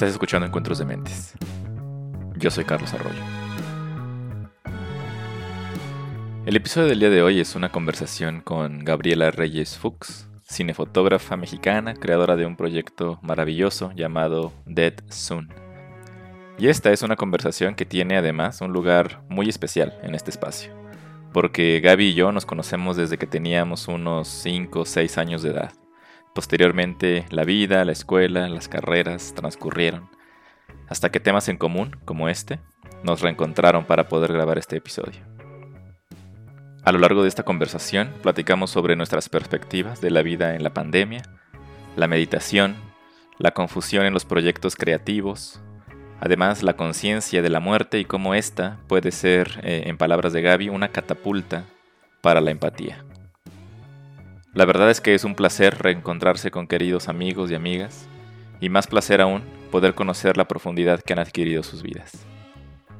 Estás escuchando Encuentros de Mentes. Yo soy Carlos Arroyo. El episodio del día de hoy es una conversación con Gabriela Reyes Fuchs, cinefotógrafa mexicana, creadora de un proyecto maravilloso llamado Dead Soon. Y esta es una conversación que tiene además un lugar muy especial en este espacio, porque Gaby y yo nos conocemos desde que teníamos unos 5 o 6 años de edad. Posteriormente, la vida, la escuela, las carreras transcurrieron, hasta que temas en común, como este, nos reencontraron para poder grabar este episodio. A lo largo de esta conversación, platicamos sobre nuestras perspectivas de la vida en la pandemia, la meditación, la confusión en los proyectos creativos, además la conciencia de la muerte y cómo ésta puede ser, eh, en palabras de Gaby, una catapulta para la empatía. La verdad es que es un placer reencontrarse con queridos amigos y amigas, y más placer aún poder conocer la profundidad que han adquirido sus vidas.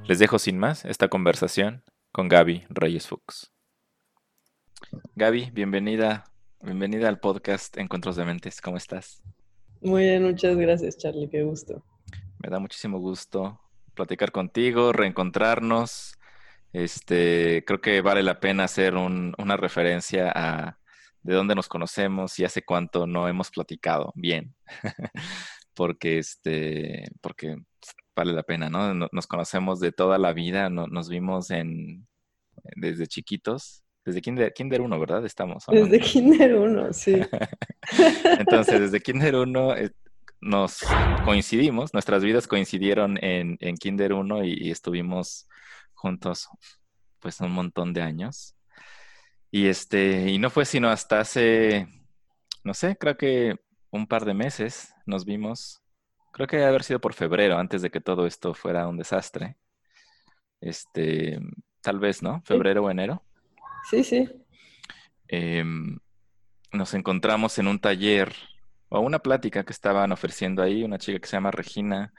Les dejo sin más esta conversación con Gaby Reyes Fuchs. Gaby, bienvenida, bienvenida al podcast Encuentros de Mentes. ¿Cómo estás? Muy bien, muchas gracias, Charlie. Qué gusto. Me da muchísimo gusto platicar contigo, reencontrarnos. Este, creo que vale la pena hacer una referencia a, de dónde nos conocemos y hace cuánto no hemos platicado bien. porque este, porque vale la pena, ¿no? Nos conocemos de toda la vida, nos vimos en desde chiquitos, desde Kinder, Kinder 1, ¿verdad? Estamos. Desde Kinder 1, sí. Entonces, desde Kinder 1 eh, nos coincidimos, nuestras vidas coincidieron en, en Kinder 1 y, y, estuvimos juntos pues un montón de años. Y este, y no fue sino hasta hace, no sé, creo que un par de meses nos vimos. Creo que debe haber sido por febrero, antes de que todo esto fuera un desastre. Este, tal vez, ¿no? Febrero o enero. Sí, sí. Em, nos encontramos en un taller o una plática que estaban ofreciendo ahí, una chica que se llama Regina,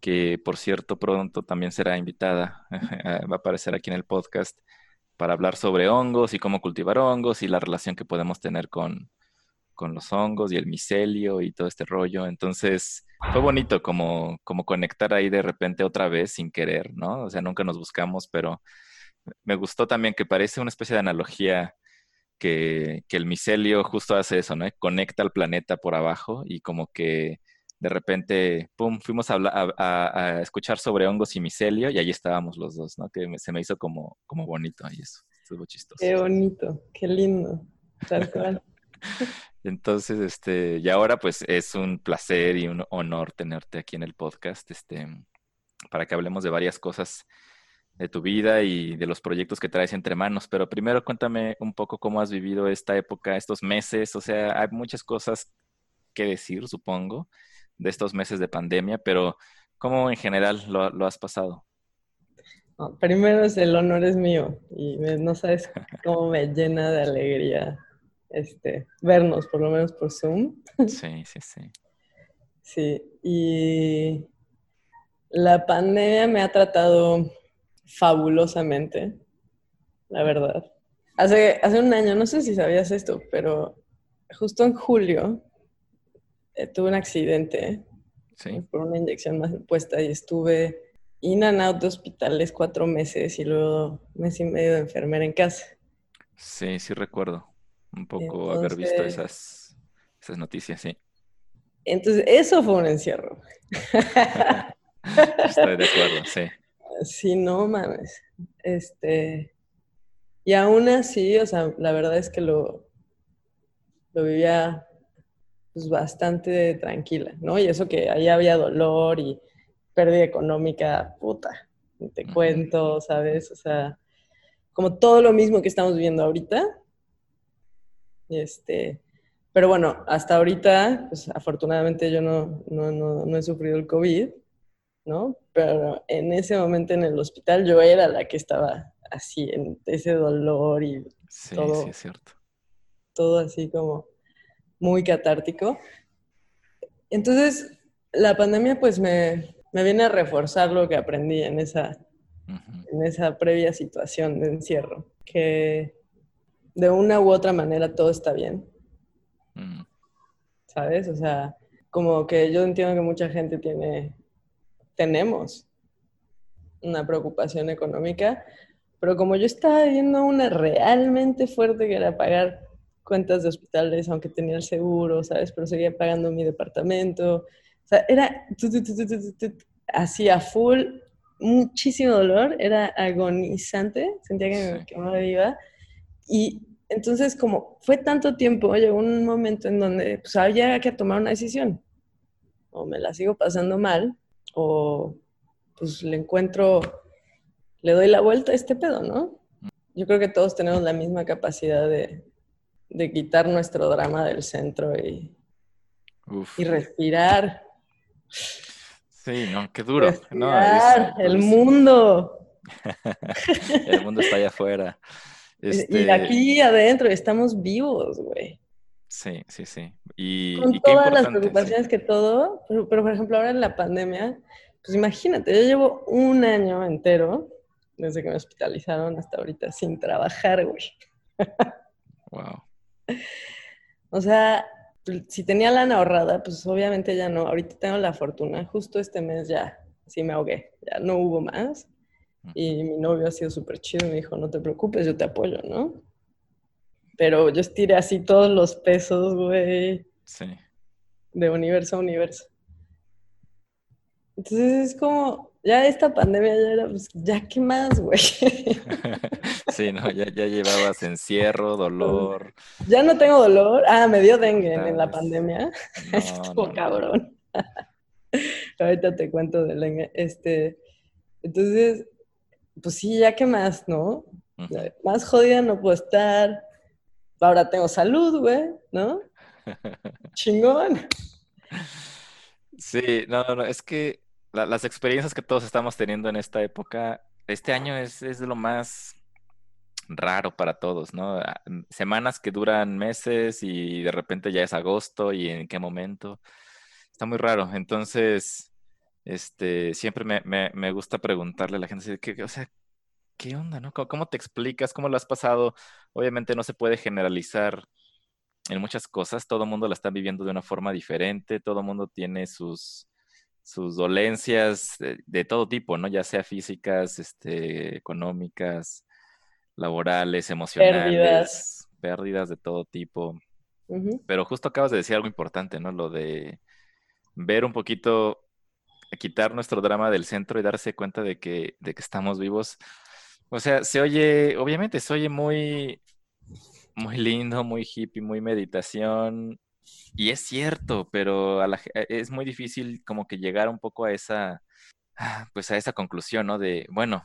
que por cierto pronto también será invitada, va a aparecer aquí en el podcast para hablar sobre hongos y cómo cultivar hongos y la relación que podemos tener con, los hongos y el micelio y todo este rollo. Entonces, fue bonito como, como conectar ahí de repente otra vez sin querer, ¿no? O sea, nunca nos buscamos, pero me gustó también que parece una especie de analogía que, que el micelio justo hace eso, ¿no? Conecta al planeta por abajo y como que de repente, pum, fuimos a, a, escuchar sobre hongos y micelio y ahí estábamos los dos, ¿no? Que se me hizo como, como bonito y eso, estuvo chistoso. Qué bonito, qué lindo, tal cual. Entonces, este, y ahora pues es un placer y un honor tenerte aquí en el podcast, este, para que hablemos de varias cosas de tu vida y de los proyectos que traes entre manos. Pero primero cuéntame un poco cómo has vivido esta época, estos meses. O sea, hay muchas cosas que decir, supongo de estos meses de pandemia, pero ¿cómo en general lo, has pasado? primero es el honor es mío y no sabes cómo me llena de alegría este, vernos, por lo menos por Zoom. Sí, sí, sí. Sí, y la pandemia me ha tratado fabulosamente, la verdad. Hace, hace un año, no sé si sabías esto, pero justo en julio eh, tuve un accidente por una inyección más puesta y estuve in and out de hospitales cuatro meses y luego mes y medio de enfermera en casa. Sí, sí recuerdo un poco haber visto esas, esas noticias, sí. Entonces, eso fue un encierro. Estoy de acuerdo, sí. Sí, no mames. Este, y aún así, o sea, la verdad es que lo, lo vivía pues bastante tranquila, ¿no? Y eso que ahí había dolor y pérdida económica, puta, te cuento, ¿sabes? O sea, como todo lo mismo que estamos viendo ahorita. Este, pero bueno, hasta ahorita, pues afortunadamente yo no, no, no, he sufrido el COVID, ¿no? Pero en ese momento en el hospital yo era la que estaba así, en ese dolor y sí, Sí, es cierto. Todo así como muy catártico. Entonces, la pandemia pues me, viene a reforzar lo que aprendí en esa, en esa previa situación de encierro, que de una u otra manera todo está bien. ¿Sabes? O sea, como que yo entiendo que mucha gente tiene, tenemos una preocupación económica, pero como yo estaba viendo una realmente fuerte que era pagar cuentas de hospitales, aunque tenía el seguro, ¿sabes? Pero seguía pagando mi departamento. O sea, era así a full, muchísimo dolor, era agonizante, sentía que me quemaba viva. Y entonces, como fue tanto tiempo, llegó un momento en donde pues, había que tomar una decisión. O me la sigo pasando mal, o pues le encuentro, le doy la vuelta a este pedo, ¿no? Yo creo que todos tenemos la misma capacidad de, de quitar nuestro drama del centro y, y respirar. Sí, no, qué duro. Respirar, el mundo. el mundo está allá afuera. Y Este, aquí adentro estamos vivos, güey. Sí, sí, sí. Y, Con y qué todas las sí. preocupaciones que todo, pero, pero, por ejemplo ahora en la pandemia, pues imagínate, yo llevo un año entero, desde que me hospitalizaron hasta ahorita, sin trabajar, güey. Wow. O sea, si tenía lana ahorrada, pues obviamente ya no. Ahorita tengo la fortuna, justo este mes ya, sí me ahogué, ya no hubo más. Y mi novio ha sido súper chido me dijo, no te preocupes, yo te apoyo, ¿no? Pero yo estiré así todos los pesos, güey, Sí. de universo a universo. Entonces es como, ya esta pandemia ya era, pues, ya qué más, güey. sí, no, ya, ya llevabas encierro, dolor. ya no tengo dolor. Ah, me dio dengue en la pandemia. No, Estuvo no, no. cabrón. Ahorita te cuento del dengue. Este, entonces, pues sí, ya qué más, ¿no? Más jodida no puedo estar. Ahora tengo salud, güey, ¿no? Chingón. Sí, no, no, es que la- las experiencias que todos estamos teniendo en esta época, este año es, es lo más raro para todos, ¿no? Ah, Semanas que duran meses y de repente ya es agosto y en qué momento. Está muy raro. Entonces, este, siempre me, me- me gusta preguntarle a la gente, que, o sea, ¿qué onda, no? ¿Cómo, cómo te explicas? ¿Cómo lo has pasado? Obviamente no se puede generalizar en muchas cosas, todo el mundo la está viviendo de una forma diferente, todo el mundo tiene sus, sus dolencias de, de todo tipo, ¿no? Ya sea físicas, este, económicas, laborales, emocionales, pérdidas de todo tipo. Pero justo acabas de decir algo importante, ¿no? Lo de ver un poquito, quitar nuestro drama del centro y darse cuenta de que, de que estamos vivos. O sea, se oye, obviamente se oye muy, muy lindo, muy hippie, muy meditación. Y es cierto, pero ge- es muy difícil como que llegar un poco a esa, ah, pues a esa conclusión, ¿no? De, bueno,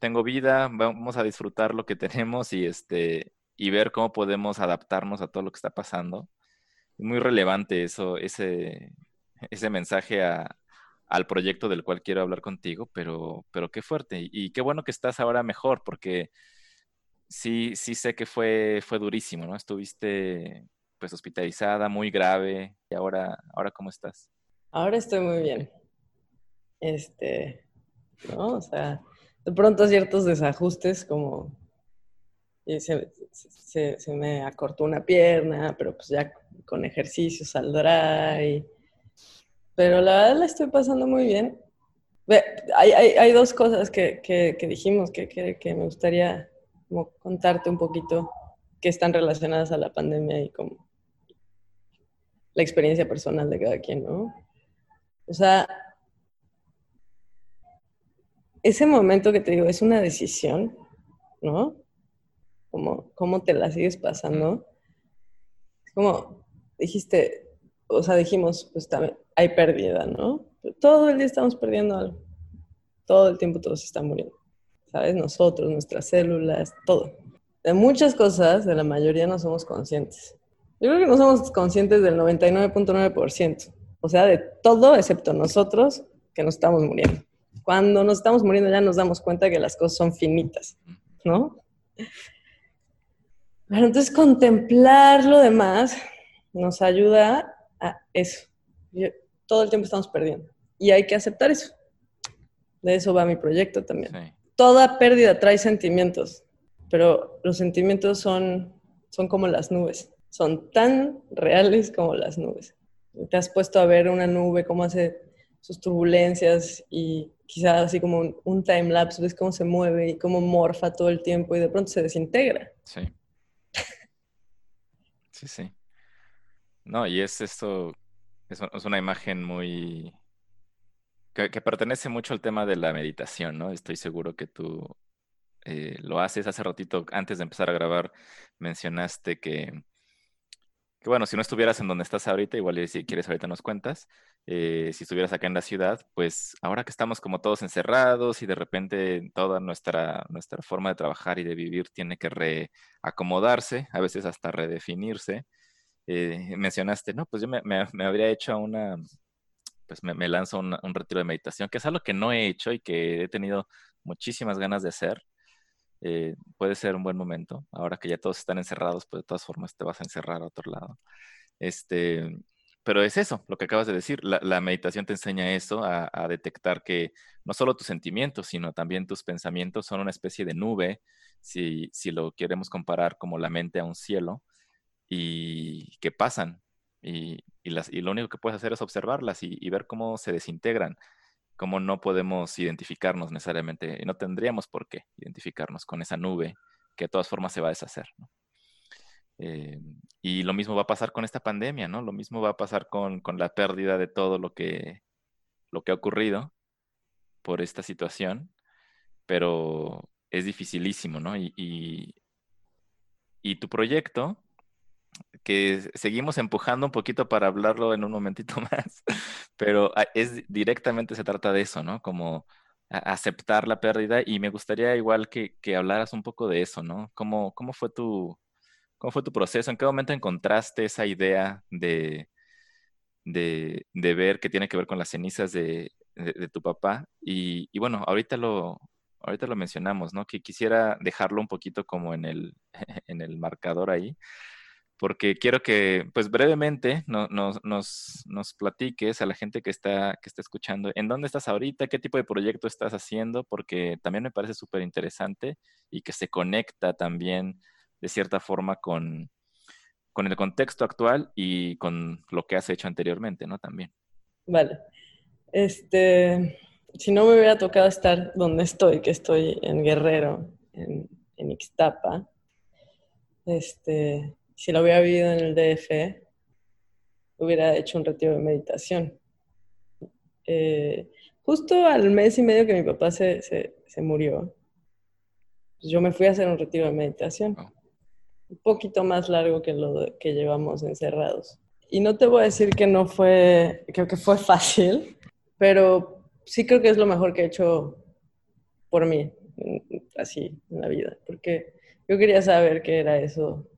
tengo vida, vamos a disfrutar lo que tenemos y este, y ver cómo podemos adaptarnos a todo lo que está pasando. Es muy relevante eso, ese, ese mensaje al proyecto del cual quiero hablar contigo, pero, pero qué fuerte. Y qué bueno que estás ahora mejor, porque sí, sí sé que fue, fue durísimo, ¿no? Estuviste pues hospitalizada, muy grave, y ahora, ahora ¿cómo estás? Ahora estoy muy bien. Este, ¿no? O sea, de pronto ciertos desajustes como y se, se- se me acortó una pierna, pero pues ya con ejercicio saldrá. Y... Pero la verdad la estoy pasando muy bien. Hay, hay- hay dos cosas que, que- que dijimos que- que me gustaría como contarte un poquito que están relacionadas a la pandemia y como la experiencia personal de cada quien, ¿no? O sea, ese momento que te digo es una decisión, ¿no? Como cómo te la sigues pasando. Es como dijiste, o sea, dijimos, pues también hay pérdida, ¿no? Todo el día estamos perdiendo algo. Todo el tiempo todo se está muriendo. ¿Sabes? Nosotros, nuestras células, todo. De muchas cosas, de la mayoría no somos conscientes. Yo creo que no somos conscientes del 99.9%. O sea, de todo excepto nosotros que nos estamos muriendo. Cuando nos estamos muriendo ya nos damos cuenta que las cosas son finitas, ¿no? Pero entonces contemplar lo demás nos ayuda a eso. Yo- todo el tiempo estamos perdiendo. Y hay que aceptar eso. De eso va mi proyecto también. Sí. Toda pérdida trae sentimientos, pero los sentimientos son, son como las nubes. Son tan reales como las nubes. te has puesto a ver una nube, cómo hace sus turbulencias y quizás así como un, time lapse, ves cómo se mueve y cómo morfa todo el tiempo y de pronto se desintegra. Sí. Sí, sí. No, y es esto, es, una imagen muy, que, que pertenece mucho al tema de la meditación, ¿no? Estoy seguro que tú eh, lo haces. Hace ratito, antes de empezar a grabar, mencionaste que, que, bueno, si no estuvieras en donde estás ahorita, igual si quieres ahorita nos cuentas, eh, si estuvieras acá en la ciudad, pues ahora que estamos como todos encerrados y de repente toda nuestra, nuestra forma de trabajar y de vivir tiene que reacomodarse, a veces hasta redefinirse, eh, mencionaste, no, pues yo me, me, habría hecho una, pues me, me lanzo un, un, retiro de meditación, que es algo que no he hecho y que he tenido muchísimas ganas de hacer. Eh, puede ser un buen momento. Ahora que ya todos están encerrados, pues de todas formas te vas a encerrar a otro lado. Este, pero es eso, lo que acabas de decir. La, meditación te enseña eso, a, detectar que no solo tus sentimientos, sino también tus pensamientos son una especie de nube, si, lo queremos comparar como la mente a un cielo, y que pasan. Y, las, lo único que puedes hacer es observarlas y ver cómo se desintegran cómo no podemos identificarnos necesariamente, y no tendríamos por qué identificarnos con esa nube que de todas formas se va a deshacer. Eh, y lo mismo va a pasar con esta pandemia, ¿no? Lo mismo va a pasar con, con la pérdida de todo lo que, lo que ha ocurrido por esta situación, pero es dificilísimo, ¿no? Y, y tu proyecto, que seguimos empujando un poquito para hablarlo en un momentito más, pero ah, es directamente se trata de eso, ¿no? Como aceptar la pérdida y me gustaría igual que, que hablaras un poco de eso, ¿no? ¿Cómo, cómo, fue tu, ¿Cómo fue tu proceso? ¿En qué momento encontraste esa idea de, de, de ver que tiene que ver con las cenizas de, de, de tu papá? Y, y, bueno, ahorita lo, ahorita lo mencionamos, ¿no? Que quisiera dejarlo un poquito como en el, en el marcador ahí, porque quiero que, pues brevemente, no, nos, nos, nos, platiques a la gente que está, que está escuchando, en dónde estás ahorita, qué tipo de proyecto estás haciendo, porque también me parece súper interesante y que se conecta también de cierta forma con, con el contexto actual y con lo que has hecho anteriormente, ¿no? También. Vale. Este, si no me hubiera tocado estar donde estoy, que estoy en Guerrero, en, en Ixtapa, este, si lo hubiera vivido en el DF, hubiera hecho un retiro de meditación. Eh, justo al mes y medio que mi papá se, se, se murió, pues yo me fui a hacer un retiro de meditación. Oh. Un poquito más largo que lo que llevamos encerrados. Y no te voy a decir que no fue, creo que fue fácil, pero sí creo que es lo mejor que he hecho por mí, así en la vida, porque yo quería saber qué era eso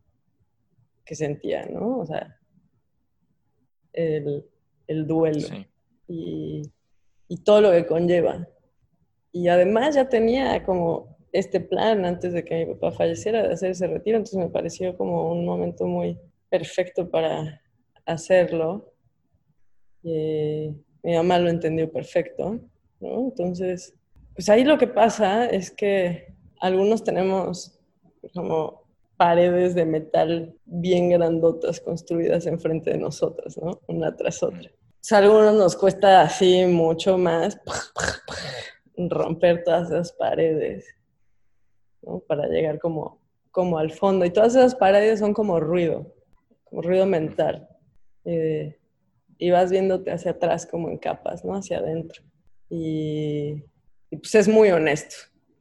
que sentía, ¿no? O sea, el, el duelo sí. y, y, todo lo que conlleva. Y además ya tenía como este plan antes de que mi papá falleciera de hacer ese retiro, entonces me pareció como un momento muy perfecto para hacerlo. Y mi mamá lo entendió perfecto, ¿no? Entonces, pues ahí lo que pasa es que algunos tenemos como paredes de metal bien grandotas construidas enfrente de nosotros, ¿no? Una tras otra. O sea, a algunos nos cuesta así mucho más romper todas esas paredes, ¿no? Para llegar como, como al fondo. Y todas esas paredes son como ruido, como ruido mental. Eh, y vas viéndote hacia atrás como en capas, ¿no? Hacia adentro. Y, y pues es muy honesto.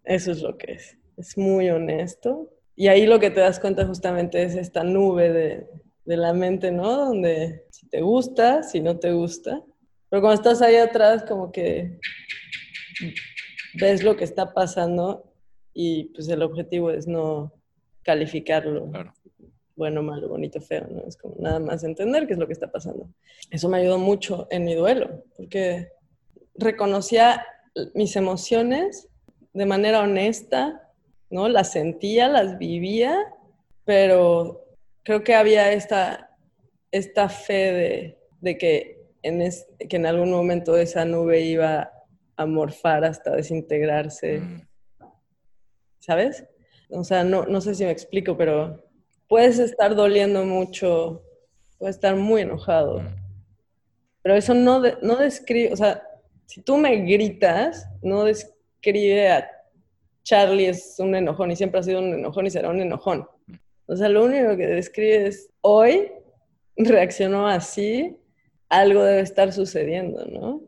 Eso es lo que es. Es muy honesto y ahí lo que te das cuenta justamente es esta nube de, de, la mente, ¿no? Donde si te gusta, si no te gusta. Pero cuando estás ahí atrás, como que ves lo que está pasando y pues el objetivo es no calificarlo. Claro. Bueno, malo, bonito, feo, ¿no? Es como nada más entender qué es lo que está pasando. Eso me ayudó mucho en mi duelo, porque reconocía mis emociones de manera honesta, ¿no? Las sentía, las vivía, pero creo que había esta, esta fe de, de que, en es, que en algún momento esa nube iba a morfar hasta desintegrarse. Mm. ¿Sabes? O sea, no, no sé si me explico, pero puedes estar doliendo mucho, puedes estar muy enojado, mm. Pero eso no, no describe, o sea, si tú me gritas, no describe a Charlie es un enojón y siempre ha sido un enojón y será un enojón. O sea, lo único que describe es hoy reaccionó así, algo debe estar sucediendo, ¿no?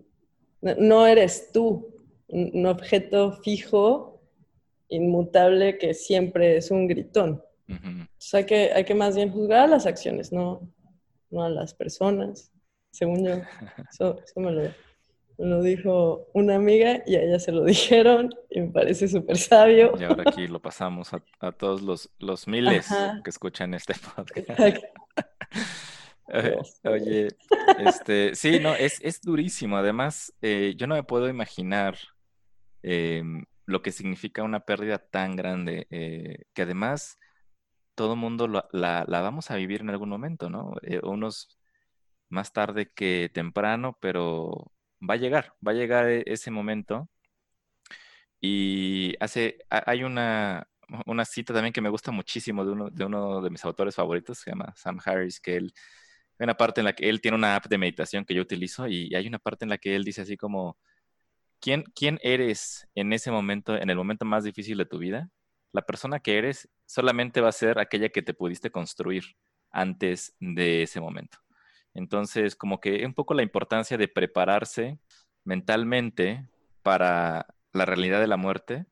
No eres tú, un objeto fijo, inmutable, que siempre es un gritón. O sea, hay que, hay que más bien juzgar a las acciones, no, no a las personas, según yo. Eso, me, lo, dijo una amiga y a ella se lo dijeron y me parece súper sabio. Y ahora aquí lo pasamos a, todos los, los miles que escuchan este podcast. Oye, este, sí, no, es, es durísimo. Además, eh, yo no me puedo imaginar em, lo que significa una pérdida tan grande, eh, que además todo mundo la, la, vamos a vivir en algún momento, ¿no? Eh, unos más tarde que temprano, pero va a llegar, va a llegar e, ese momento. Y hace, hay una, una cita también que me gusta muchísimo de uno, de uno de mis autores favoritos, se llama Sam Harris, que él hay una parte en la que él tiene una app de meditación que yo utilizo y hay una parte en la que él dice así como, ¿quién, quién eres en ese momento, en el momento más difícil de tu vida? La persona que eres solamente va a ser aquella que te pudiste construir antes de ese momento. Entonces, como que un poco la importancia de prepararse mentalmente para la realidad de la muerte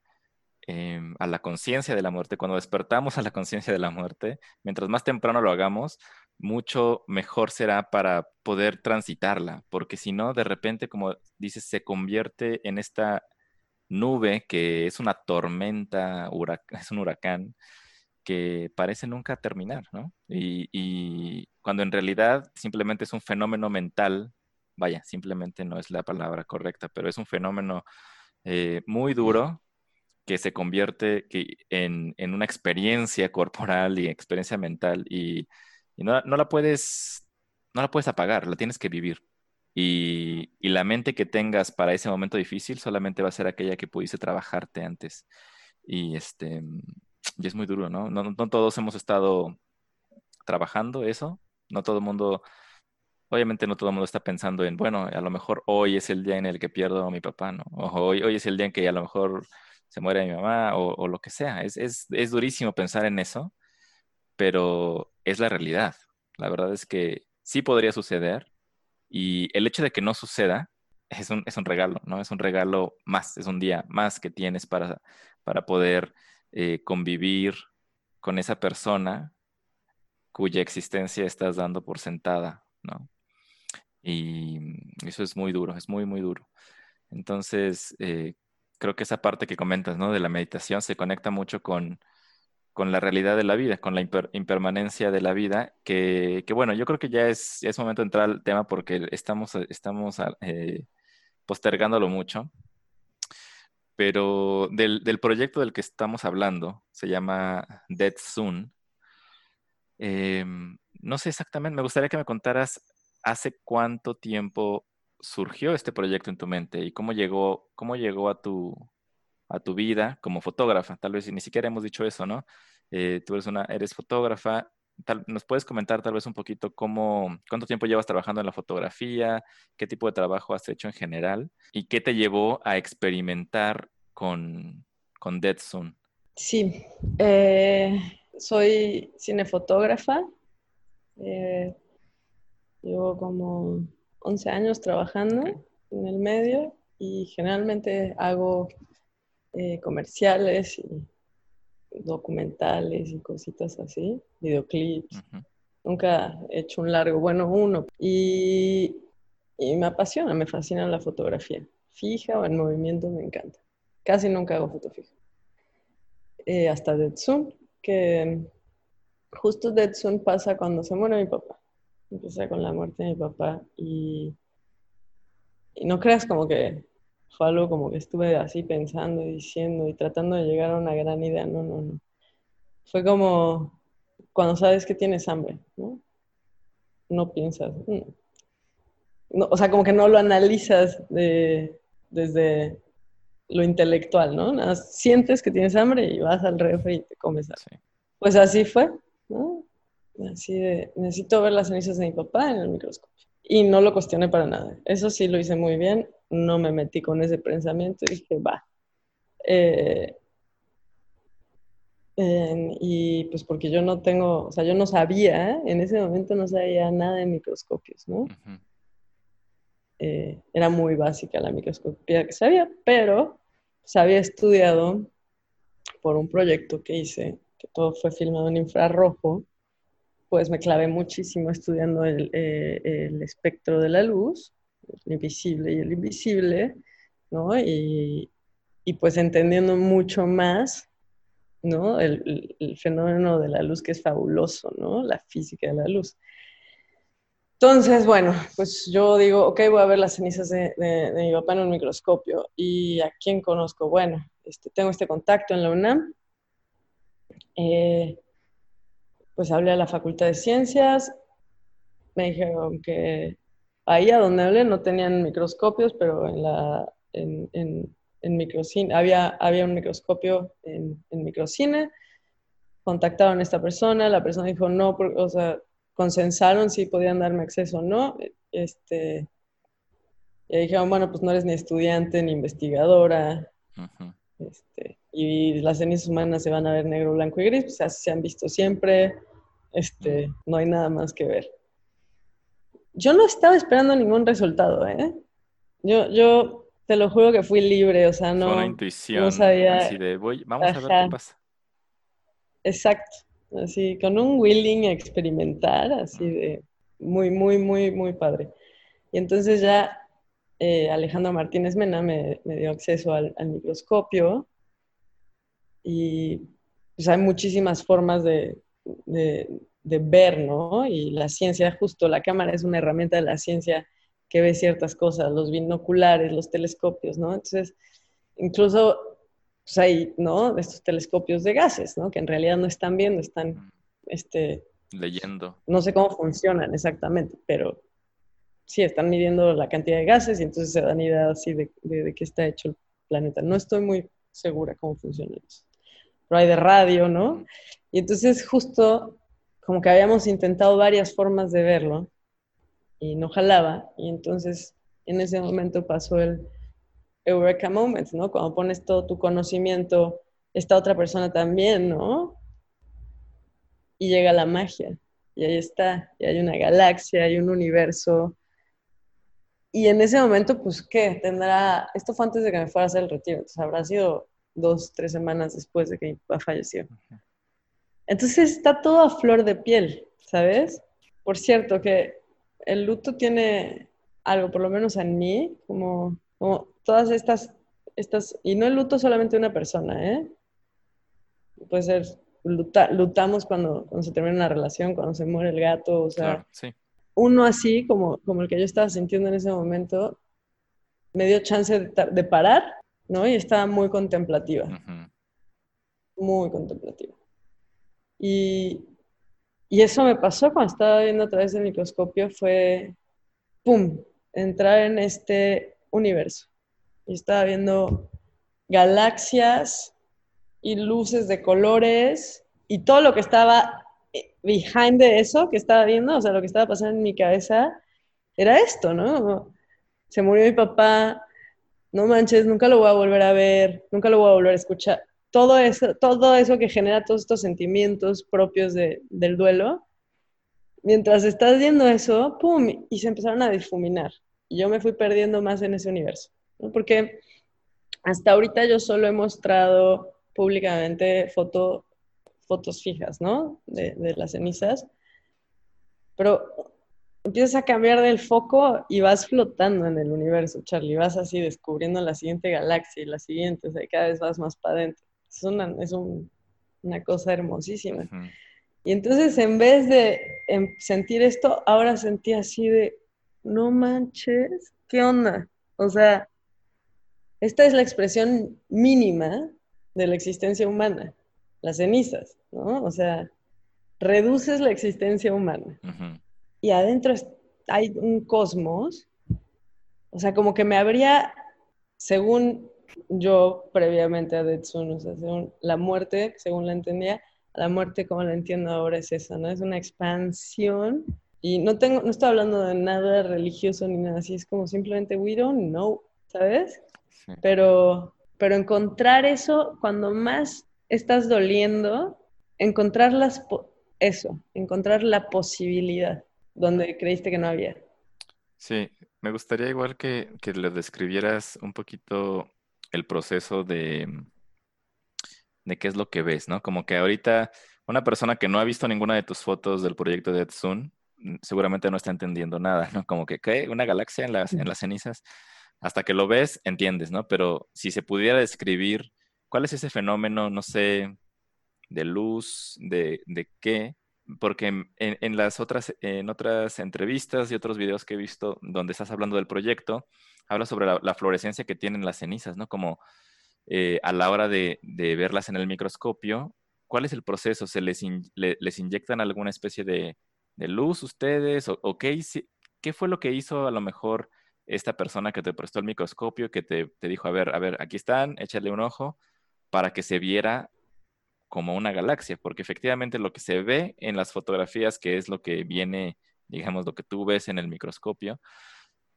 Em, a la conciencia de la muerte, cuando despertamos a la conciencia de la muerte, mientras más temprano lo hagamos, mucho mejor será para poder transitarla, porque si no, de repente, como dices, se convierte en esta nube que es una tormenta, es un huracán que parece nunca terminar, ¿no? Y, cuando en realidad simplemente es un fenómeno mental, vaya, simplemente no es la palabra correcta, pero es un fenómeno eh, muy duro que se convierte en, una experiencia corporal y experiencia mental y, no, la puedes, no la puedes apagar, la tienes que vivir. Y, la mente que tengas para ese momento difícil solamente va a ser aquella que pudiste trabajarte antes. Y, este, y es muy duro, ¿no? ¿no? No todos hemos estado trabajando eso, no todo el mundo obviamente no todo el mundo está pensando en, bueno, a lo mejor hoy es el día en el que pierdo a mi papá, ¿no? O hoy, hoy es el día en que a lo mejor se muere mi mamá o, lo que sea. Es, es, es, durísimo pensar en eso, pero es la realidad. La verdad es que sí podría suceder y el hecho de que no suceda es un, es un regalo, ¿no? Es un regalo más, es un día más que tienes para, para poder eh, convivir con esa persona cuya existencia estás dando por sentada, ¿no? Y eso es muy duro, es muy, muy duro. Entonces, eh, creo que esa parte que comentas, ¿no? De la meditación se conecta mucho con, la realidad de la vida, con la impermanencia de la vida, que, bueno, yo creo que ya es, es momento de entrar al tema porque estamos, estamos eh, postergándolo mucho. Pero del, proyecto del que estamos hablando, se llama Dead Soon. Em, no sé exactamente, me gustaría que me contaras hace cuánto tiempo surgió este proyecto en tu mente y cómo llegó, cómo llegó a tu, a tu vida como fotógrafa. Tal vez ni siquiera hemos dicho eso, ¿no? Eh, tú eres, una, eres fotógrafa. ¿Nos puedes comentar tal vez un poquito cómo, cuánto tiempo llevas trabajando en la fotografía, qué tipo de trabajo has hecho en general y qué te llevó a experimentar con, con Dead Soon? Sí, eh, soy cinefotógrafa. Eh, llevo como 11 años trabajando en el medio y generalmente hago eh, comerciales y documentales y cositas así, videoclips. Nunca he hecho un largo, bueno, uno. Y, me apasiona, me fascina la fotografía. Fija o en movimiento me encanta. Casi nunca hago foto fija. Eh, hasta Dead Zoom, que justo Dead Zoom pasa cuando se muere mi papá. Empecé con la muerte de mi papá y, y no creas como que fue algo como que estuve así pensando y diciendo y tratando de llegar a una gran idea. No, no, no. Fue como cuando sabes que tienes hambre, ¿no? No piensas. Mm". No, o sea, como que no lo analizas de, desde lo intelectual, ¿no? Nada, sientes que tienes hambre y vas al refri y te comes algo. Pues así fue, ¿no? así de, necesito ver las cenizas de mi papá en el microscopio. Y no lo cuestioné para nada. Eso sí lo hice muy bien. No me metí con ese pensamiento y dije, va. Eh, y pues porque yo no tengo, o sea, yo no sabía, en ese momento no sabía nada de microscopios, ¿no? Eh, era muy básica la microscopía que sabía, pero se había estudiado por un proyecto que hice, que todo fue filmado en infrarrojo, pues me clavé muchísimo estudiando el, eh, el espectro de la luz, invisible y el invisible, ¿no? Y, y pues entendiendo mucho más, ¿no? El, fenómeno de la luz que es fabuloso, ¿no? La física de la luz. Entonces, bueno, pues yo digo, ok, voy a ver las cenizas de, de, mi papá en un microscopio. ¿Y a quién conozco? Bueno, este, tengo este contacto en la UNAM. Eh, pues hablé a la Facultad de Ciencias. Me dijeron que ahí a donde hablé no tenían microscopios, pero en la en, en, en microcine había, había un microscopio en, en microcine. Contactaron a esta persona, la persona dijo no, o sea, consensaron si podían darme acceso o no. Este, y dijeron, bueno, pues no eres ni estudiante ni investigadora. este, y las cenizas humanas se van a ver negro, blanco y gris, pues así se han visto siempre. Este, no hay nada más que ver. Yo no estaba esperando ningún resultado, ¿eh? Yo, yo te lo juro que fui libre, o sea, no. Fue una intuición. No sabía. Así de, voy, vamos a ver qué pasa. Exacto así con un willing a experimentar, así de muy, muy, muy, muy padre. Y entonces ya eh, Alejandro Martínez Mena me, dio acceso al, microscopio y pues hay muchísimas formas de, de, ver, ¿no? Y la ciencia, justo la cámara es una herramienta de la ciencia que ve ciertas cosas, los binoculares, los telescopios, ¿no? Entonces, incluso pues hay, ¿no? Estos telescopios de gases, ¿no? Que en realidad no están viendo, están, este... Leyendo. No sé cómo funcionan exactamente, pero sí, están midiendo la cantidad de gases y entonces se dan idea así de, de, qué está hecho el planeta. No estoy muy segura cómo funciona eso. Pero hay de radio, ¿no? Y entonces justo como que habíamos intentado varias formas de verlo y no jalaba. Y entonces en ese momento pasó el Eureka Moments, ¿no? Cuando pones todo tu conocimiento, esta otra persona también, ¿no? Y llega la magia. Y ahí está. Y hay una galaxia, hay un universo. Y en ese momento, pues, ¿qué? Tendrá. Esto fue antes de que me fuera a hacer el retiro. Entonces habrá sido dos, tres semanas después de que mi papá falleció. Entonces está todo a flor de piel, ¿sabes? Por cierto, que el luto tiene algo, por lo menos en mí, como, como todas estas, estas, y no el luto solamente de una persona, ¿eh? Puede ser, luta, lutamos cuando, cuando se termina una relación, cuando se muere el gato, o sea, uno así como, como el que yo estaba sintiendo en ese momento, me dio chance de, parar, ¿no? Y estaba muy contemplativa, muy contemplativa. Y, y eso me pasó cuando estaba viendo a través del microscopio, fue, ¡pum!, entrar en este universo y estaba viendo galaxias y luces de colores y todo lo que estaba eh, behind de eso que estaba viendo, o sea, lo que estaba pasando en mi cabeza era esto, ¿no? Se murió mi papá, no manches, nunca lo voy a volver a ver, nunca lo voy a volver a escuchar. Todo eso, todo eso que genera todos estos sentimientos propios de, del duelo, mientras estás viendo eso, ¡pum! Y se empezaron a difuminar. Y yo me fui perdiendo más en ese universo. Porque hasta ahorita yo solo he mostrado públicamente foto, fotos fijas, ¿no? De, de las cenizas. Pero empiezas a cambiar del foco y vas flotando en el universo, Charlie. Vas así descubriendo la siguiente galaxia y la siguiente, o sea, cada vez vas más para adentro. Es una, es un, una cosa hermosísima. Y entonces, en vez de sentir esto, ahora sentí así de, no manches, ¿qué onda? O sea, esta es la expresión mínima de la existencia humana, las cenizas, ¿no? O sea, reduces la existencia humana. Y adentro hay un cosmos, o sea, como que me habría, según yo previamente a Detsun, o sea, según la muerte, según la entendía, la muerte como la entiendo ahora es esa, ¿no? Es una expansión Y no tengo, no estoy hablando de nada religioso ni nada así, es como simplemente we don't know, ¿sabes? Pero, pero encontrar eso cuando más estás doliendo, encontrar las, eso, encontrar la posibilidad donde creíste que no había. Sí, me gustaría igual que, que le describieras un poquito el proceso de, de qué es lo que ves, ¿no? Como que ahorita una persona que no ha visto ninguna de tus fotos del proyecto de Edsun mm, seguramente no está entendiendo nada, ¿no? Como que, ¿qué? ¿Una galaxia en las, en las cenizas? Hasta que lo ves, entiendes, ¿no? Pero si se pudiera describir, ¿cuál es ese fenómeno, no sé, de luz, de, de qué? Porque en, las otras, en otras entrevistas y otros videos que he visto donde estás hablando del proyecto, hablas sobre la, fluorescencia que tienen las cenizas, ¿no? Como eh, a la hora de, verlas en el microscopio, ¿cuál es el proceso? ¿Se les, les inyectan alguna especie de, luz ustedes? ¿O, qué, qué, fue lo que hizo a lo mejor esta persona que te prestó el microscopio, que te, dijo, a ver, a ver, aquí están, échale un ojo para que se viera como una galaxia? Porque efectivamente lo que se ve en las fotografías, que es lo que viene, digamos, lo que tú ves en el microscopio,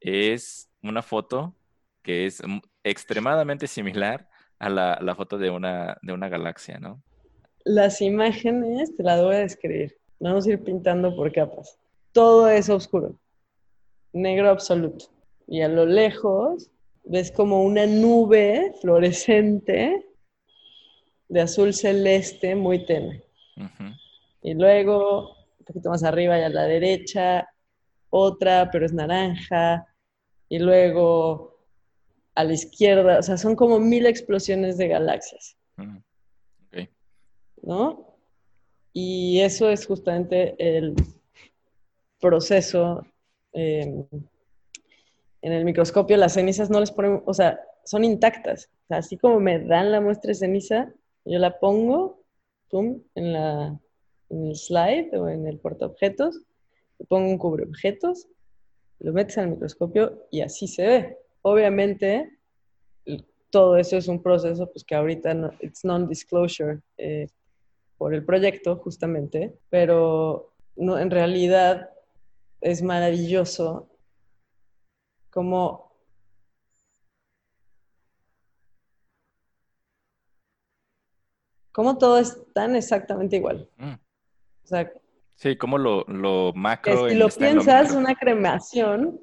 es una foto que es extremadamente similar a la, foto de una, de una galaxia, ¿no? Las imágenes te las voy a describir. Vamos a ir pintando por capas. Todo es oscuro, negro absoluto. Y a lo lejos ves como una nube fluorescente de azul celeste muy tenue. Y luego, un poquito más arriba y a la derecha, otra, pero es naranja. Y luego a la izquierda, o sea, son como mil explosiones de galaxias. ¿No? Y eso es justamente el proceso. Em, en el microscopio las cenizas no les ponen, o sea, son intactas. O sea, así como me dan la muestra de ceniza, yo la pongo, en, la, en el slide o en el portaobjetos, le pongo un cubreobjetos, lo metes al microscopio y así se ve. Obviamente, todo eso es un proceso pues, que ahorita no, it's non-disclosure eh, por el proyecto, justamente, pero no, en realidad es maravilloso como cómo todo es tan exactamente igual. Mm. O sea, sí, como lo, lo macro. si lo piensas, una cremación,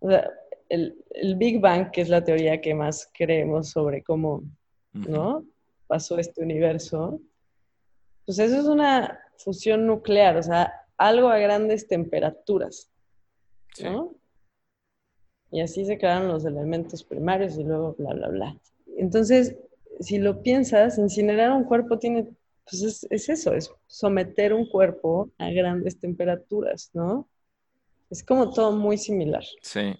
o sea, el, Big Bang, que es la teoría que más creemos sobre cómo, ¿no? Pasó este universo, pues eso es una fusión nuclear, o sea, algo a grandes temperaturas, ¿no? Y así se crearon los elementos primarios y luego bla, bla, bla. Entonces, si lo piensas, incinerar un cuerpo tiene, pues es, es eso, es someter un cuerpo a grandes temperaturas, ¿no? Es como todo muy similar. Sí,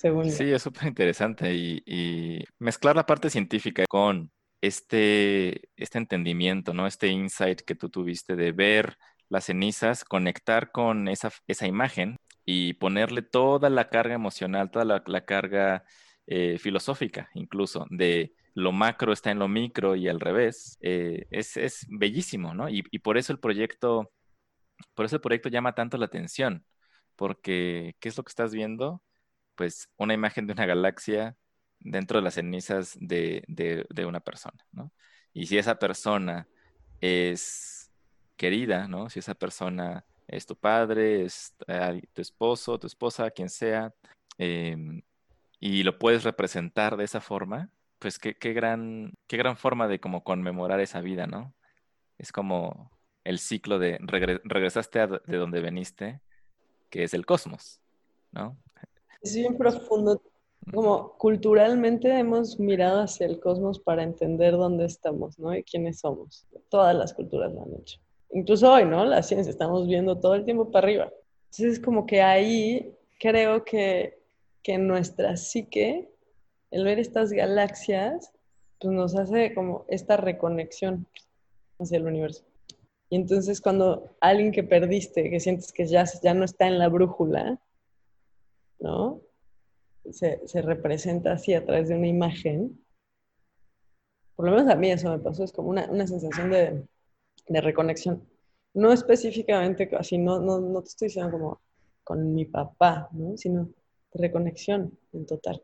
Sí, es súper interesante y, mezclar la parte científica con este, este entendimiento, ¿no? Este insight que tú tuviste de ver las cenizas, conectar con esa, esa imagen y ponerle toda la carga emocional, toda la, carga eh, filosófica incluso de lo macro está en lo micro y al revés, eh, es, es, bellísimo, ¿no? Y, y, por eso el proyecto, por eso el proyecto llama tanto la atención, porque ¿qué es lo que estás viendo? pues una imagen de una galaxia dentro de las cenizas de, una persona, ¿no? Y si esa persona es querida, ¿no? Si esa persona es tu padre, es tu esposo, tu esposa, quien sea, em, y lo puedes representar de esa forma, pues qué, gran, qué gran forma de como conmemorar esa vida, ¿no? Es como el ciclo de regresaste de donde veniste, que es el cosmos, ¿no? Es bien profundo. Como culturalmente hemos mirado hacia el cosmos para entender dónde estamos, ¿no? Y quiénes somos. Todas las culturas lo han hecho. Incluso hoy, ¿no? La ciencia, estamos viendo todo el tiempo para arriba. Entonces, es como que ahí creo que, que nuestra psique, el ver estas galaxias, pues nos hace como esta reconexión hacia el universo. Y entonces cuando alguien que perdiste, que sientes que ya, ya no está en la brújula, ¿no? Se, representa así a través de una imagen. Por lo menos a mí eso me pasó, es como una, sensación de, reconexión. No específicamente así, no, no, no te estoy diciendo como con mi papá, ¿no? Sino reconexión en total.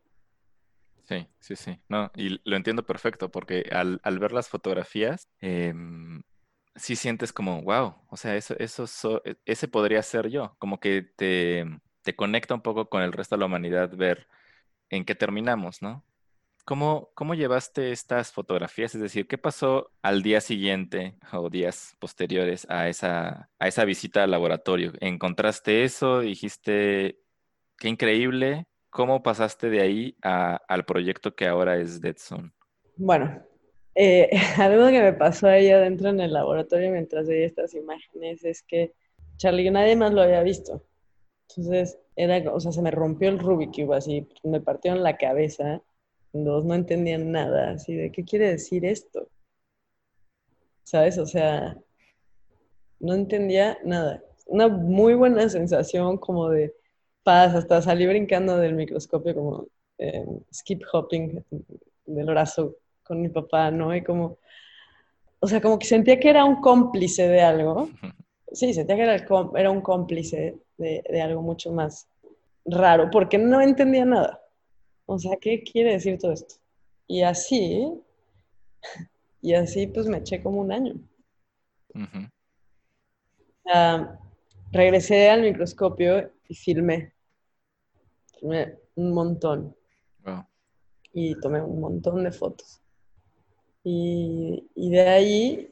Sí, sí, sí. No, y lo entiendo perfecto porque al, al ver las fotografías, em, sí sientes como, wow, o sea, eso, eso e, ese podría ser yo, como que te, te conecta un poco con el resto de la humanidad ver en qué terminamos, ¿no? ¿Cómo, ¿Cómo llevaste estas fotografías? Es decir, ¿qué pasó al día siguiente o días posteriores a esa, a esa visita al laboratorio? ¿Encontraste eso? ¿Dijiste, qué increíble? ¿Cómo pasaste de ahí al proyecto que ahora es Dead Zone? Bueno, eh, algo que me pasó ahí adentro en el laboratorio mientras veía estas imágenes es que Charlie, nadie más lo había visto. Entonces, era, o sea, se me rompió el Rubik Cube así, me partieron la cabeza no entendían nada, así de, ¿qué quiere decir esto? ¿Sabes? O sea, no entendía nada. Una muy buena sensación como de paz, hasta salí brincando del microscopio como skip hopping del brazo con mi papá, ¿no? Y como, o sea, como que sentía que era un cómplice de algo. Sí, sentía que era, era un cómplice de, de algo mucho más raro, porque no entendía nada. O sea, ¿qué quiere decir todo esto? Y así, y así pues me eché como un año. regresé al microscopio y filmé. Un montón. Y tomé un montón de fotos. Y, de ahí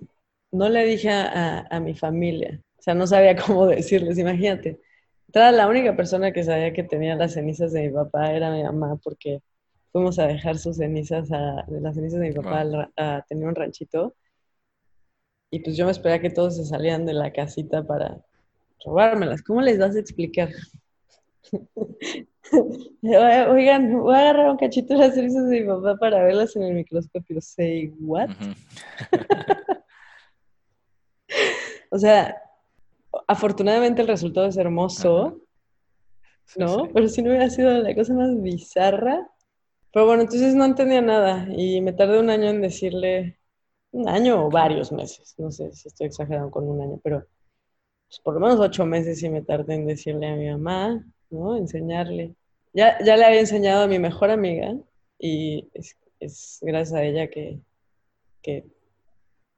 no le dije a, a, mi familia. O sea, no sabía cómo decirles, imagínate la única persona que sabía que tenía las cenizas de mi papá era mi mamá, porque fuimos a dejar sus cenizas, a, las cenizas de mi papá a, tener un ranchito. Y pues yo me esperaba que todos se salían de la casita para robármelas. ¿Cómo les vas a explicar? Oigan, voy a agarrar un cachito de las cenizas de mi papá para verlas en el microscopio. Say what? o sea, afortunadamente el resultado es hermoso, ¿no? Pero si no hubiera sido la cosa más bizarra. Pero bueno, entonces no entendía nada y me tardé un año en decirle, un año o varios meses, no sé si estoy exagerando con un año, pero pues, por lo menos ocho meses sí me tardé en decirle a mi mamá, ¿no? Enseñarle. Ya, ya le había enseñado a mi mejor amiga y es, gracias a ella que, que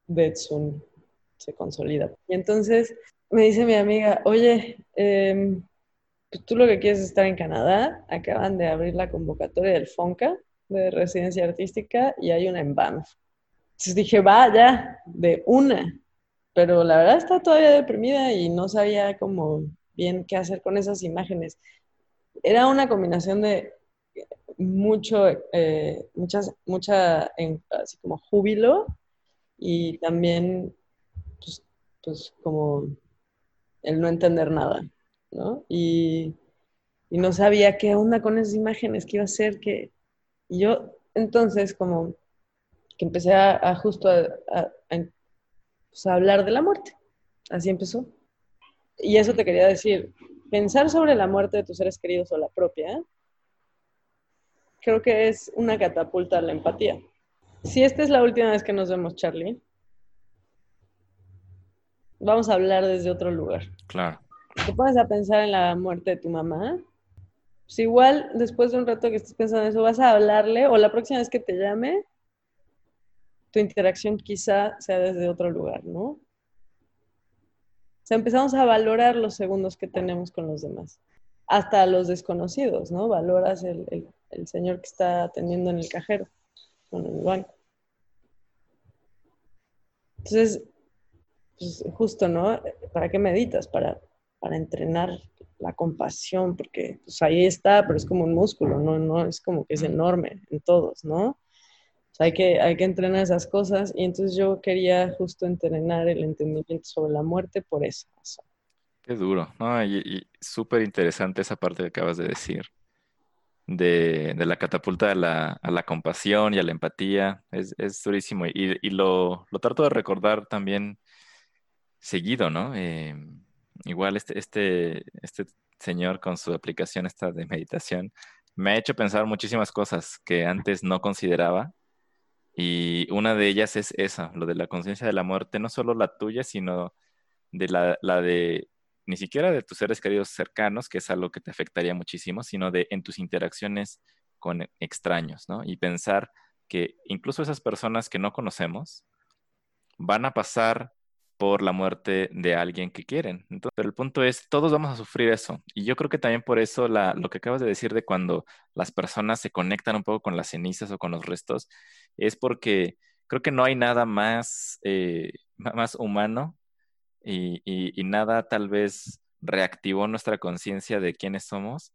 Betsun se consolida. Y entonces me dice mi amiga, oye, em, pues tú lo que quieres es estar en Canadá, acaban de abrir la convocatoria del FONCA de residencia artística y hay una en Banff. Entonces dije, vaya, de una. Pero la verdad está todavía deprimida y no sabía cómo bien qué hacer con esas imágenes. Era una combinación de mucho, eh, muchas, mucha, así como júbilo y también, pues, pues como el no entender nada, ¿no? Y, no sabía qué onda con esas imágenes, qué iba a hacer, que yo entonces como que empecé a, justo pues, a, hablar de la muerte, así empezó. Y eso te quería decir, pensar sobre la muerte de tus seres queridos o la propia, creo que es una catapulta a la empatía. Si esta es la última vez que nos vemos, Charlie, vamos a hablar desde otro lugar. Claro. Te pones a pensar en la muerte de tu mamá, pues igual después de un rato que estés pensando en eso, vas a hablarle o la próxima vez que te llame, tu interacción quizá sea desde otro lugar, ¿no? O sea, empezamos a valorar los segundos que tenemos con los demás, hasta los desconocidos, ¿no? Valoras el, el señor que está atendiendo en el cajero, en el banco. Entonces, pues justo, ¿no? ¿Para qué meditas? Para, para entrenar la compasión, porque pues ahí está, pero es como un músculo, ¿no? no es como que es enorme en todos, ¿no? Sea, hay que, hay que entrenar esas cosas y entonces yo quería justo entrenar el entendimiento sobre la muerte por eso. Qué duro, ¿no? Y, súper interesante esa parte que acabas de decir, de, la catapulta a la, a la, compasión y a la empatía, es, es durísimo. Y, y lo, lo, trato de recordar también seguido, ¿no? Em, igual este, este, este señor con su aplicación esta de meditación me ha hecho pensar muchísimas cosas que antes no consideraba. Y una de ellas es esa, lo de la conciencia de la muerte, no solo la tuya, sino de la, de ni siquiera de tus seres queridos cercanos, que es algo que te afectaría muchísimo, sino de en tus interacciones con extraños, ¿no? Y pensar que incluso esas personas que no conocemos van a pasar por la muerte de alguien que quieren. pero el punto es, todos vamos a sufrir eso. Y yo creo que también por eso lo que acabas de decir de cuando las personas se conectan un poco con las cenizas o con los restos, es porque creo que no hay nada más, eh, más humano y, y, nada tal vez reactivó nuestra conciencia de quiénes somos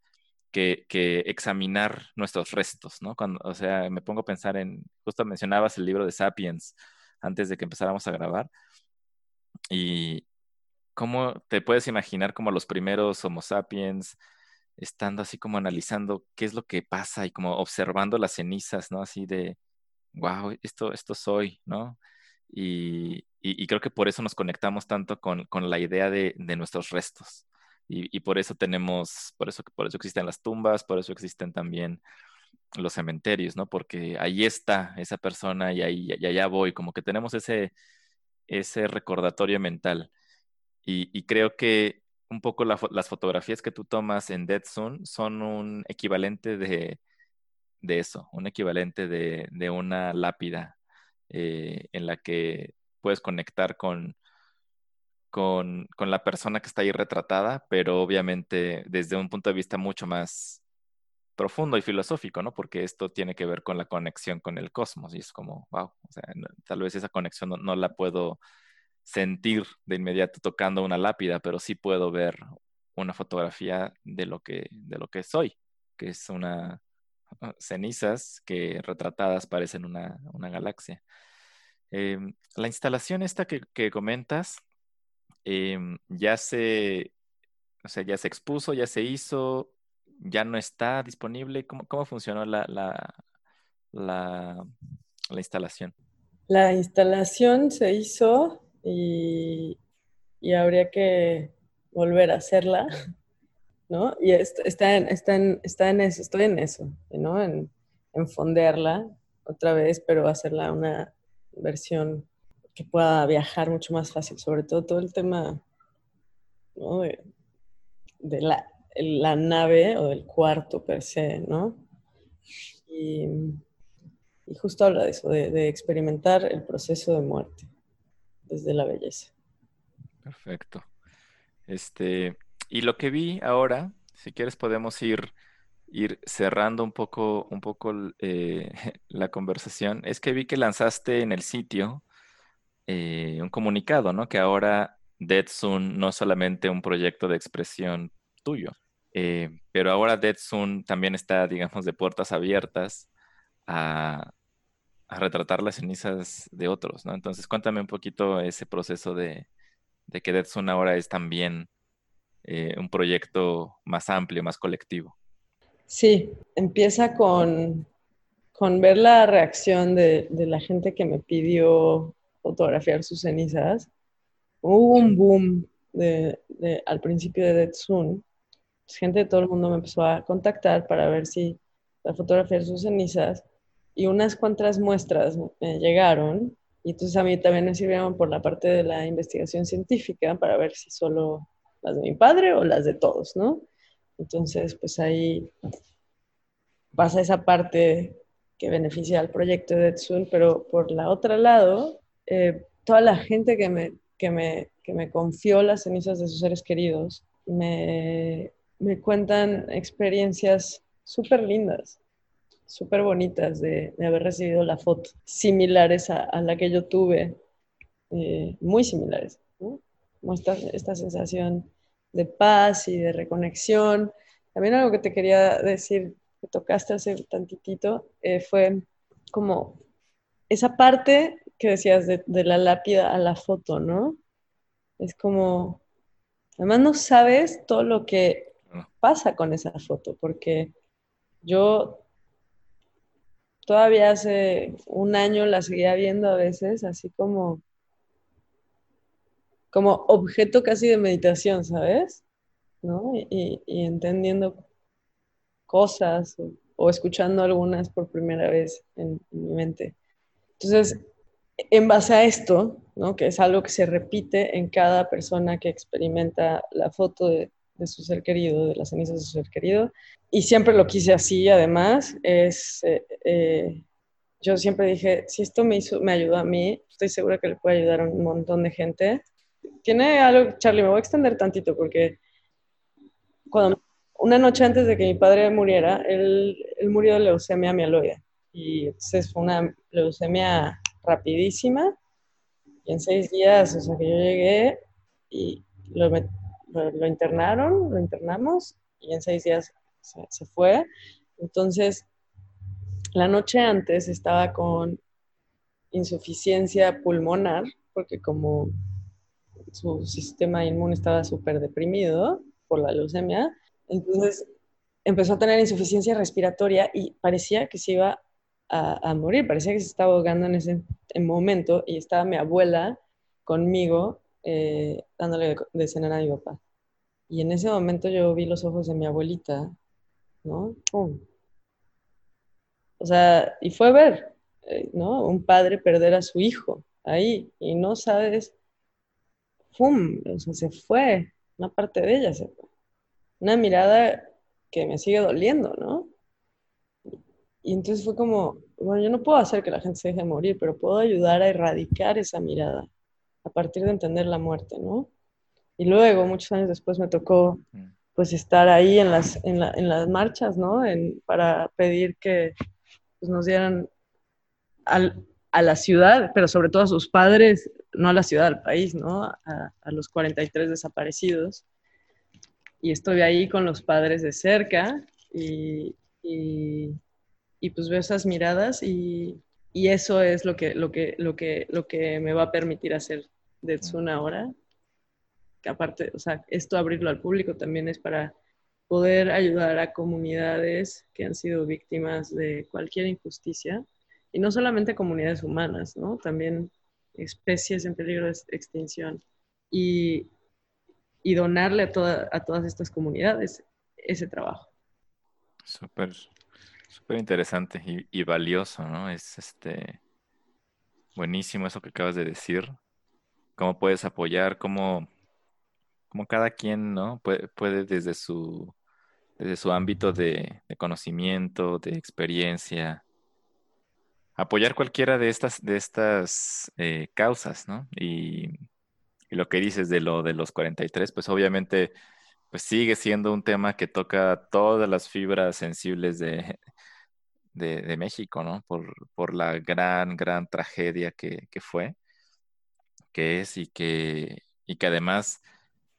que, que, examinar nuestros restos, ¿no? Cuando, o sea, me pongo a pensar en, justo mencionabas el libro de Sapiens antes de que empezáramos a grabar, y cómo te puedes imaginar como los primeros Homo sapiens estando así como analizando qué es lo que pasa y como observando las cenizas, ¿no? Así de, wow, esto, esto soy, ¿no? Y, y, creo que por eso nos conectamos tanto con, con la idea de, de nuestros restos. Y, y, por eso tenemos, por eso, por eso existen las tumbas, por eso existen también los cementerios, ¿no? Porque ahí está esa persona y ahí y allá voy, como que tenemos ese, ese recordatorio mental. Y, creo que un poco las fotografías que tú tomas en Dead Zone son un equivalente de, eso, un equivalente de, una lápida eh, en la que puedes conectar con, con, con, la persona que está ahí retratada, pero obviamente desde un punto de vista mucho más profundo y filosófico, ¿no? Porque esto tiene que ver con la conexión con el cosmos y es como, wow, o sea, tal vez esa conexión no, la puedo sentir de inmediato tocando una lápida, pero sí puedo ver una fotografía de lo que, de lo que soy, que es una ah, cenizas que retratadas parecen una, galaxia. Em, la instalación esta que, comentas em, ya se, o sea, ya se expuso, ya se hizo, ya no está disponible? ¿Cómo, cómo funcionó la, la, la, instalación? La instalación se hizo y, y, habría que volver a hacerla, ¿no? Y está, en, está, en, está en eso, estoy en eso, ¿no? En, en fondearla otra vez, pero hacerla una versión que pueda viajar mucho más fácil, sobre todo todo el tema de, la, la nave o el cuarto per se, ¿no? Y, justo habla de eso, de, experimentar el proceso de muerte desde la belleza. Perfecto. Este, y lo que vi ahora, si quieres podemos ir, ir cerrando un poco, un poco eh, la conversación, es que vi que lanzaste en el sitio eh, un comunicado, ¿no? Que ahora Dead Soon no es solamente un proyecto de expresión tuyo. Eh, pero ahora Dead Soon también está, digamos, de puertas abiertas a, retratar las cenizas de otros, ¿no? Entonces, cuéntame un poquito ese proceso de, que Dead Soon ahora es también eh, un proyecto más amplio, más colectivo. Sí, empieza con, con ver la reacción de, la gente que me pidió fotografiar sus cenizas. Hubo un boom de, al principio de Dead Soon pues, gente de todo el mundo me empezó a contactar para ver si la fotografía de sus cenizas y unas cuantas muestras me llegaron y entonces a mí también me sirvieron por la parte de la investigación científica para ver si solo las de mi padre o las de todos, ¿no? Entonces, pues ahí pasa esa parte que beneficia al proyecto de Edsun, pero por la otra lado, eh, toda la gente que me, que, me, que me confió las cenizas de sus seres queridos me, me cuentan experiencias súper lindas, súper bonitas de, haber recibido la foto, similares a, la que yo tuve, eh, muy similares, ¿no? Como esta, sensación de paz y de reconexión. También algo que te quería decir, que tocaste hace tantitito, eh, fue como esa parte que decías de, de la lápida a la foto, ¿no? Es como, además no sabes todo lo que pasa con esa foto, porque yo todavía hace un año la seguía viendo a veces, así como, como objeto casi de meditación, ¿sabes? ¿No? Y, entendiendo cosas o, escuchando algunas por primera vez en, mi mente. Entonces, en base a esto, ¿no? que es algo que se repite en cada persona que experimenta la foto de, su ser querido, de las cenizas de su ser querido, y siempre lo quise así, además, es, eh, eh, yo siempre dije, si esto me, hizo, me ayudó a mí, estoy segura que le puede ayudar a un montón de gente. Tiene algo, Charlie, me voy a extender tantito porque cuando, una noche antes de que mi padre muriera, él, él murió de leucemia mieloide. Y entonces fue una leucemia rapidísima. Y en seis días, o sea, que yo llegué y lo, lo, internaron, lo internamos y en seis días se, fue. Entonces, la noche antes estaba con insuficiencia pulmonar, porque como su sistema inmune estaba súper deprimido por la leucemia, entonces empezó a tener insuficiencia respiratoria y parecía que se iba a, morir, parecía que se estaba ahogando en ese momento y estaba mi abuela conmigo eh, dándole de, cenar a mi papá. Y en ese momento yo vi los ojos de mi abuelita, ¿no? ¡Pum! O sea, y fue ver, eh, ¿no? Un padre perder a su hijo ahí y no sabes, ¡pum! O sea, se fue, una parte de ella se fue. Una mirada que me sigue doliendo, ¿no? Y entonces fue como, bueno, yo no puedo hacer que la gente se deje morir, pero puedo ayudar a erradicar esa mirada a partir de entender la muerte, ¿no? Y luego, muchos años después, me tocó mm. pues estar ahí en las, en, la, en las marchas, ¿no? En, para pedir que pues, nos dieran al, a la ciudad, pero sobre todo a sus padres, no a la ciudad, al país, ¿no? A, a, los 43 desaparecidos. Y estoy ahí con los padres de cerca y, y, y pues veo esas miradas y, y, eso es lo que, lo, que, lo, que, lo que me va a permitir hacer de Tsun ahora. Que aparte, o sea, esto abrirlo al público también es para poder ayudar a comunidades que han sido víctimas de cualquier injusticia, y no solamente comunidades humanas, ¿no? También especies en peligro de extinción, y, y donarle a, a todas estas comunidades ese trabajo. Súper, súper interesante y, valioso, ¿no? Es este buenísimo eso que acabas de decir. Cómo puedes apoyar, cómo, cómo cada quien, ¿no? Puede, puede desde su desde su ámbito de, conocimiento, de experiencia, apoyar cualquiera de estas, de estas eh, causas, ¿no? Y, lo que dices de lo de los 43, pues obviamente pues sigue siendo un tema que toca todas las fibras sensibles de, de, México, ¿no? Por, por, la gran, gran tragedia que, que, fue, que es y que, y que además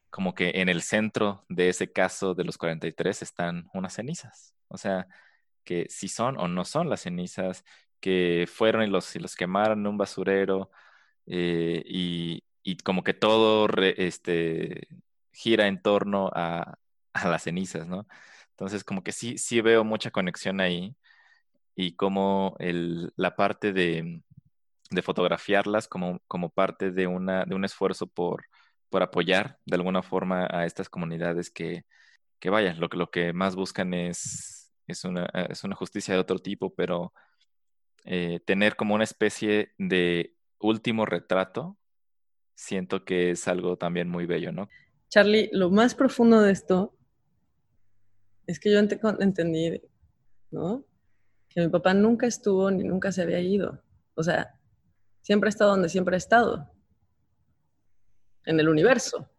como que en el centro de ese caso de los 43 están unas cenizas. O sea, que si son o no son las cenizas, que fueron y los, y los quemaron en un basurero, eh, y, como que todo este, gira en torno a, las cenizas, ¿no? Entonces, como que sí, sí veo mucha conexión ahí y como la parte de, fotografiarlas como, como parte de, una, de un esfuerzo por por apoyar de alguna forma a estas comunidades que, que vayan, lo, lo que más buscan es, es, una, es una justicia de otro tipo, pero eh, tener como una especie de último retrato, siento que es algo también muy bello, ¿no? Charlie, lo más profundo de esto es que yo entendí, ¿no? Que mi papá nunca estuvo ni nunca se había ido. O sea, siempre ha estado donde siempre ha estado en el universo.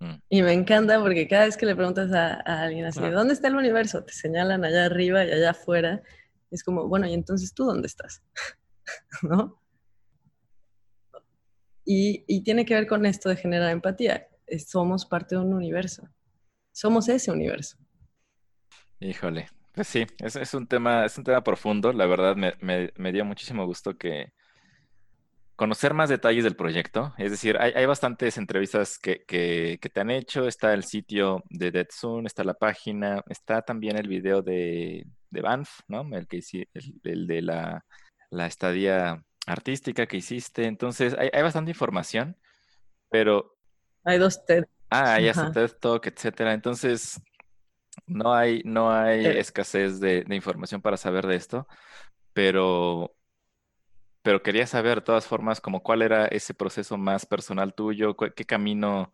Mm. Y me encanta porque cada vez que le preguntas a, alguien así, ¿dónde está el universo? Te señalan allá arriba y allá afuera. Es como, bueno, ¿y entonces tú dónde estás? ¿No? Y, y, tiene que ver con esto de generar empatía. Somos parte de un universo. Somos ese universo. Híjole, pues sí, es, un tema, es un tema profundo. La verdad me, dio muchísimo gusto que, conocer más detalles del proyecto. Es decir, hay, bastantes entrevistas que, te han hecho. Está el sitio de Dead Soon, está la página, está también el video de, de Banff, ¿no? El, que el, de la, estadía artística que hiciste. Entonces, hay, bastante información, pero... Hay dos TED. Ah, hay hasta TED Talk, etcétera. Entonces, no hay, no hay escasez de, de información para saber de esto, pero pero quería saber de todas formas como cuál era ese proceso más personal tuyo, qué camino,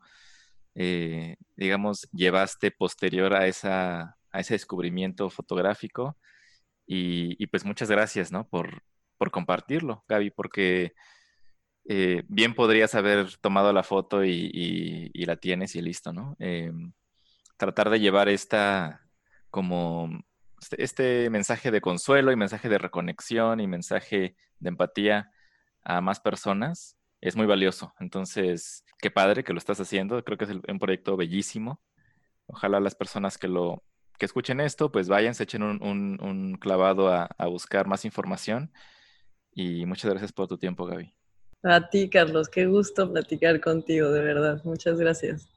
eh, digamos, llevaste posterior a, esa, a ese descubrimiento fotográfico. Y, pues muchas gracias, ¿no? Por, por compartirlo, Gaby, porque eh, bien podrías haber tomado la foto y, la tienes y listo, ¿no? Em, tratar de llevar esta como este, este, mensaje de consuelo y mensaje de reconexión y mensaje de empatía a más personas es muy valioso. Entonces, qué padre que lo estás haciendo. Creo que es un proyecto bellísimo. Ojalá las personas que lo que escuchen esto, pues vayan, se echen un, clavado a, a buscar más información. Y muchas gracias por tu tiempo, Gaby. A ti, Carlos, qué gusto platicar contigo, de verdad. Muchas gracias.